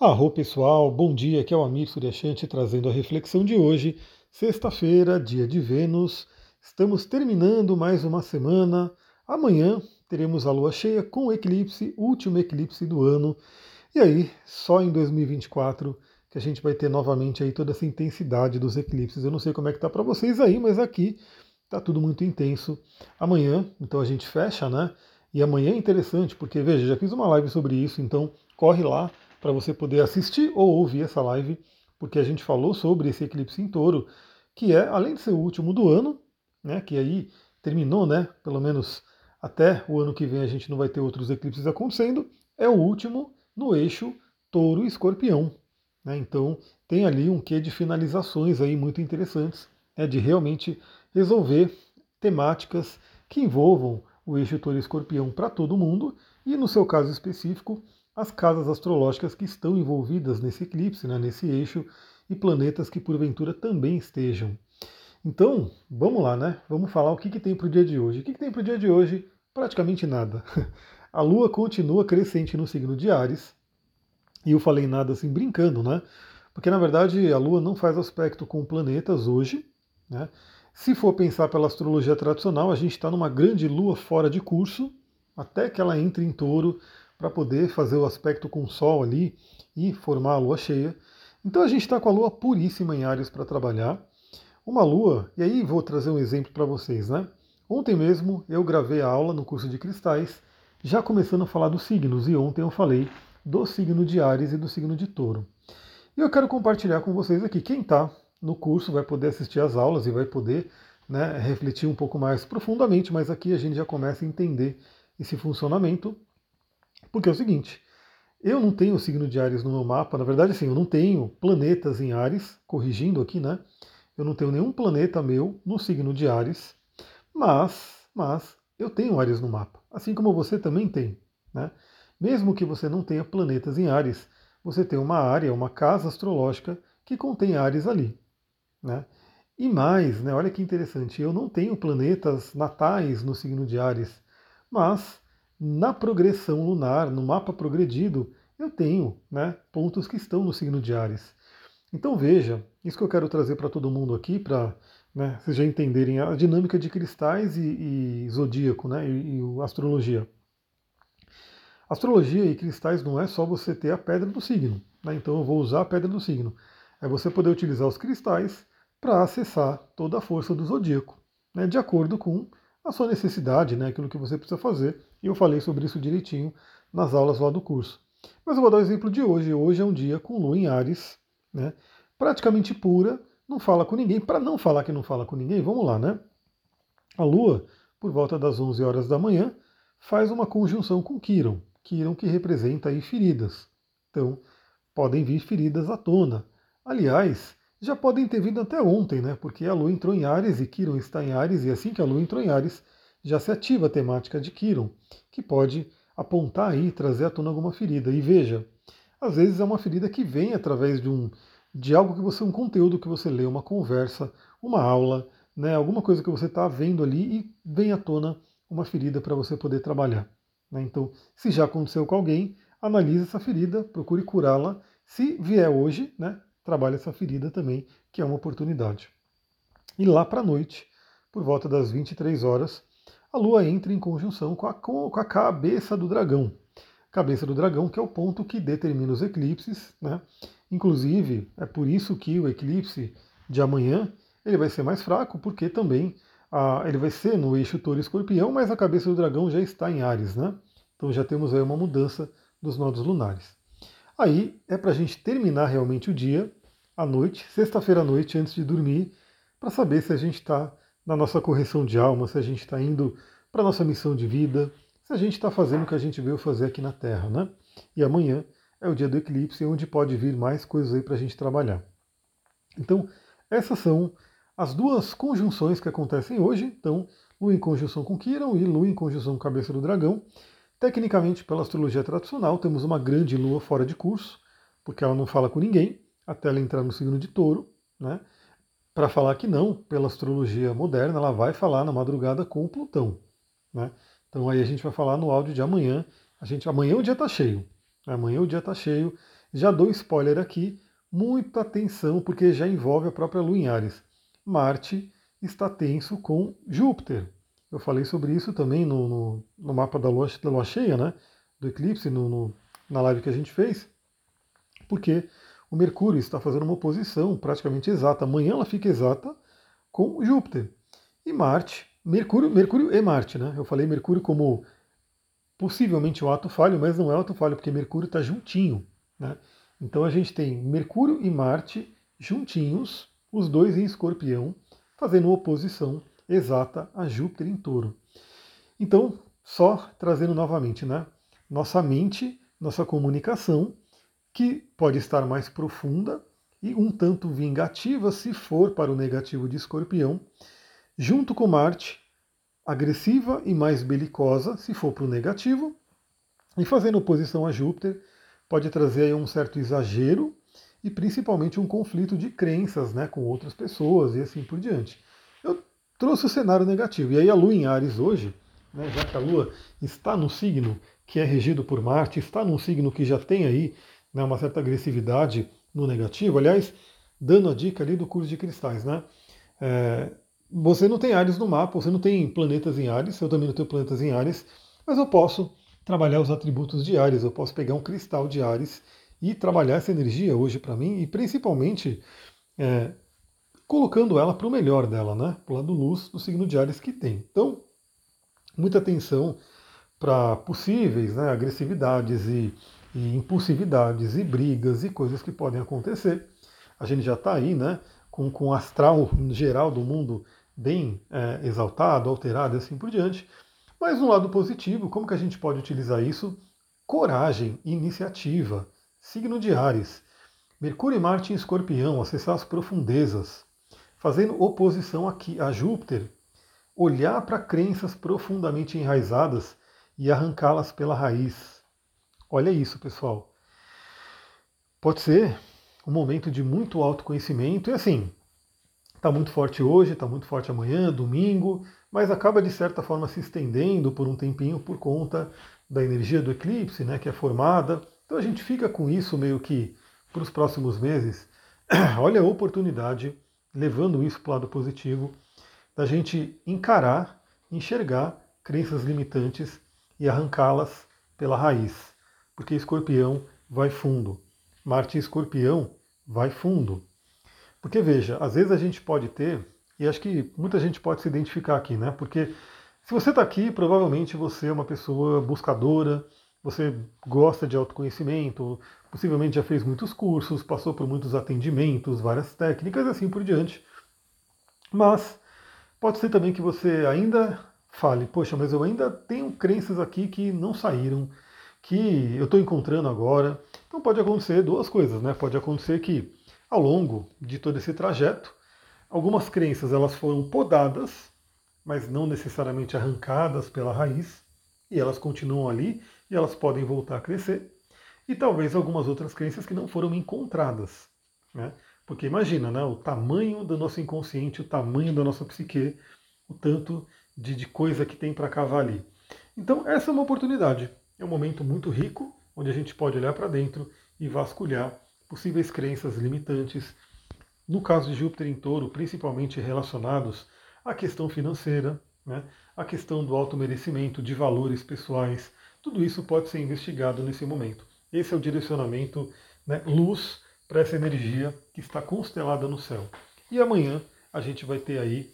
Arro pessoal, bom dia, aqui é o Amir Suryashanti trazendo a reflexão de hoje, sexta-feira, dia de Vênus. Estamos terminando mais uma semana. Amanhã teremos a lua cheia com o eclipse, último eclipse do ano. E aí, só em 2024 que a gente vai ter novamente aí toda essa intensidade dos eclipses. Eu não sei como é que tá para vocês aí, mas aqui tá tudo muito intenso. Amanhã, então a gente fecha, né? E amanhã é interessante, porque veja, já fiz uma live sobre isso, então corre lá para você poder assistir ou ouvir essa live, porque a gente falou sobre esse eclipse em touro, que é, além de ser o último do ano, né, que aí terminou, né, pelo menos até o ano que vem a gente não vai ter outros eclipses acontecendo, é o último no eixo touro escorpião. Né, então tem ali um quê de finalizações aí muito interessantes, né, de realmente resolver temáticas que envolvam o eixo touro escorpião para todo mundo, e no seu caso específico, as casas astrológicas que estão envolvidas nesse eclipse, né, nesse eixo, e planetas que porventura também estejam. Então, vamos lá, né? Vamos falar o que, que tem para o dia de hoje. O que, que tem para o dia de hoje? Praticamente nada. A Lua continua crescente no signo de Ares, e eu falei nada assim brincando, né? Porque na verdade a Lua não faz aspecto com planetas hoje, né? Se for pensar pela astrologia tradicional, a gente está numa grande Lua fora de curso, até que ela entre em touro, para poder fazer o aspecto com o Sol ali e formar a lua cheia. Então a gente está com a lua puríssima em Ares para trabalhar. Uma lua, e aí vou trazer um exemplo para vocês, né? Ontem mesmo eu gravei a aula no curso de cristais, já começando a falar dos signos, e ontem eu falei do signo de Ares e do signo de Touro. E eu quero compartilhar com vocês aqui. Quem está no curso vai poder assistir às aulas e vai poder né, refletir um pouco mais profundamente, mas aqui a gente já começa a entender esse funcionamento. Porque é o seguinte, eu não tenho o signo de Ares no meu mapa, na verdade, assim, eu não tenho planetas em Ares, corrigindo aqui, né? Eu não tenho nenhum planeta meu no signo de Ares, mas, mas eu tenho Ares no mapa, assim como você também tem, né? Mesmo que você não tenha planetas em Ares, você tem uma área, uma casa astrológica que contém Ares ali, né? E mais, né, olha que interessante, eu não tenho planetas natais no signo de Ares, mas na progressão lunar, no mapa progredido, eu tenho né, pontos que estão no signo de Ares. Então veja, isso que eu quero trazer para todo mundo aqui, para né, vocês já entenderem a dinâmica de cristais e, e zodíaco, né, e, e astrologia. Astrologia e cristais não é só você ter a pedra do signo, né, então eu vou usar a pedra do signo. É você poder utilizar os cristais para acessar toda a força do zodíaco, né, de acordo com a sua necessidade, né, aquilo que você precisa fazer. E eu falei sobre isso direitinho nas aulas lá do curso. Mas eu vou dar o um exemplo de hoje. Hoje é um dia com lua em Ares, né, praticamente pura, não fala com ninguém. Para não falar que não fala com ninguém, vamos lá, né? A lua, por volta das 11 horas da manhã, faz uma conjunção com Quiron. Quiron que representa aí feridas. Então, podem vir feridas à tona. Aliás, já podem ter vindo até ontem, né? Porque a Lua entrou em Ares e Quiron está em Ares, e assim que a Lua entrou em Ares, já se ativa a temática de Quiron, que pode apontar aí, trazer à tona alguma ferida. E veja, às vezes é uma ferida que vem através de um de algo que você, um conteúdo que você lê, uma conversa, uma aula, né, alguma coisa que você está vendo ali e vem à tona uma ferida para você poder trabalhar. Né? Então, se já aconteceu com alguém, analise essa ferida, procure curá-la. Se vier hoje, né, trabalhe essa ferida também, que é uma oportunidade. E lá para a noite, por volta das 23 horas, a Lua entra em conjunção com a, com a cabeça do dragão. Cabeça do dragão, que é o ponto que determina os eclipses. Né? Inclusive, é por isso que o eclipse de amanhã ele vai ser mais fraco, porque também a, ele vai ser no eixo touro escorpião, mas a cabeça do dragão já está em Ares. Né? Então já temos aí uma mudança dos nodos lunares. Aí é para a gente terminar realmente o dia à noite, sexta-feira à noite, antes de dormir, para saber se a gente está na nossa correção de alma, se a gente está indo para a nossa missão de vida, se a gente está fazendo o que a gente veio fazer aqui na Terra, né? E amanhã é o dia do eclipse, onde pode vir mais coisas aí para a gente trabalhar. Então, essas são as duas conjunções que acontecem hoje. Então, Lua em conjunção com Quiron e Lua em conjunção com Cabeça do Dragão. Tecnicamente, pela astrologia tradicional, temos uma grande Lua fora de curso, porque ela não fala com ninguém até ela entrar no signo de touro, né? Para falar que não, pela astrologia moderna, ela vai falar na madrugada com o Plutão. Né? Então aí a gente vai falar no áudio de amanhã. A gente, amanhã o dia está cheio. Amanhã o dia está cheio. Já dou spoiler aqui, muita atenção, porque já envolve a própria Lua em Ares. Marte está tenso com Júpiter. Eu falei sobre isso também no, no, no mapa da lua, da lua, cheia, né? Do eclipse, no, no, na live que a gente fez, porque o Mercúrio está fazendo uma oposição praticamente exata. Amanhã ela fica exata com Júpiter. E Marte, Mercúrio, Mercúrio e Marte, né? Eu falei Mercúrio como possivelmente um ato falho, mas não é um ato falho, porque Mercúrio está juntinho. Né? Então a gente tem Mercúrio e Marte juntinhos, os dois em escorpião, fazendo oposição exata a Júpiter em touro. Então, só trazendo novamente, né? Nossa mente, nossa comunicação, que pode estar mais profunda e um tanto vingativa se for para o negativo de escorpião, junto com Marte, agressiva e mais belicosa se for para o negativo, e fazendo oposição a Júpiter, pode trazer um certo exagero e principalmente um conflito de crenças né, com outras pessoas e assim por diante. Eu trouxe o cenário negativo. E aí a Lua em Ares hoje, né, já que a Lua está no signo que é regido por Marte, está num signo que já tem aí né, uma certa agressividade no negativo. Aliás, dando a dica ali do curso de cristais, né? É, você não tem Ares no mapa, você não tem planetas em Ares, eu também não tenho planetas em Ares, mas eu posso trabalhar os atributos de Ares, eu posso pegar um cristal de Ares e trabalhar essa energia hoje para mim, e principalmente é, colocando ela para o melhor dela, né? Para o lado luz do signo de Ares que tem. Então, muita atenção para possíveis né, agressividades e, e, impulsividades e brigas e coisas que podem acontecer. A gente já está aí, né? Com, com o astral geral do mundo bem é, exaltado, alterado e assim por diante. Mas no lado positivo, como que a gente pode utilizar isso? Coragem, iniciativa, signo de Ares. Mercúrio e Marte em escorpião, acessar as profundezas, fazendo oposição aqui a Júpiter, olhar para crenças profundamente enraizadas e arrancá-las pela raiz. Olha isso, pessoal. Pode ser um momento de muito autoconhecimento e assim, está muito forte hoje, está muito forte amanhã, domingo, mas acaba de certa forma se estendendo por um tempinho por conta da energia do eclipse, né, que é formada. Então a gente fica com isso meio que para os próximos meses. Olha a oportunidade, levando isso para o lado positivo, da gente encarar, enxergar crenças limitantes e arrancá-las pela raiz. Porque escorpião vai fundo. Marte e escorpião vai fundo. Porque veja, às vezes a gente pode ter e acho que muita gente pode se identificar aqui, né? Porque se você está aqui, provavelmente você é uma pessoa buscadora, você gosta de autoconhecimento, possivelmente já fez muitos cursos, passou por muitos atendimentos, várias técnicas e assim por diante. Mas pode ser também que você ainda fale, poxa, mas eu ainda tenho crenças aqui que não saíram, que eu estou encontrando agora. Então pode acontecer duas coisas, né? Pode acontecer que ao longo de todo esse trajeto Algumas crenças elas foram podadas, mas não necessariamente arrancadas pela raiz, e elas continuam ali e elas podem voltar a crescer. E talvez algumas outras crenças que não foram encontradas. Né? Porque imagina né, o tamanho do nosso inconsciente, o tamanho da nossa psique, o tanto de, de coisa que tem para cavar ali. Então, essa é uma oportunidade. É um momento muito rico, onde a gente pode olhar para dentro e vasculhar possíveis crenças limitantes, no caso de Júpiter em touro, principalmente relacionados à questão financeira, né, à questão do auto-merecimento, de valores pessoais, tudo isso pode ser investigado nesse momento. Esse é o direcionamento né, luz para essa energia que está constelada no céu. E amanhã a gente vai ter aí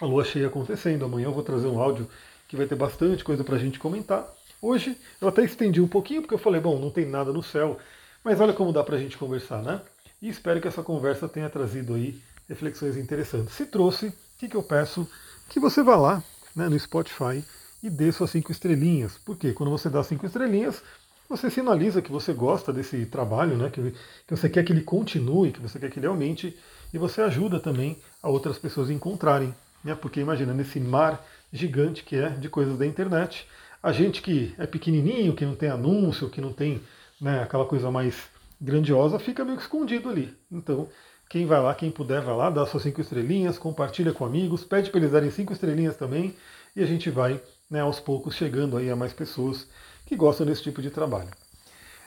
a lua cheia acontecendo. Amanhã eu vou trazer um áudio que vai ter bastante coisa para a gente comentar. Hoje eu até estendi um pouquinho, porque eu falei, bom, não tem nada no céu, mas olha como dá para a gente conversar, né? e espero que essa conversa tenha trazido aí reflexões interessantes. Se trouxe, o que, que eu peço? Que você vá lá né, no Spotify e dê suas cinco estrelinhas. Porque quando você dá cinco estrelinhas, você sinaliza que você gosta desse trabalho, né, que, você quer que ele continue, que você quer que ele aumente, e você ajuda também a outras pessoas encontrarem. Né, porque imagina, nesse mar gigante que é de coisas da internet, a gente que é pequenininho, que não tem anúncio, que não tem né, aquela coisa mais grandiosa fica meio que escondido ali. Então, quem vai lá, quem puder, vai lá, dá suas cinco estrelinhas, compartilha com amigos, pede para eles darem cinco estrelinhas também, e a gente vai, né, aos poucos, chegando aí a mais pessoas que gostam desse tipo de trabalho.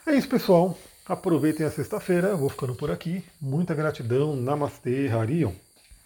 É isso, pessoal. Aproveitem a sexta-feira, vou ficando por aqui. Muita gratidão. Namastê, Harion.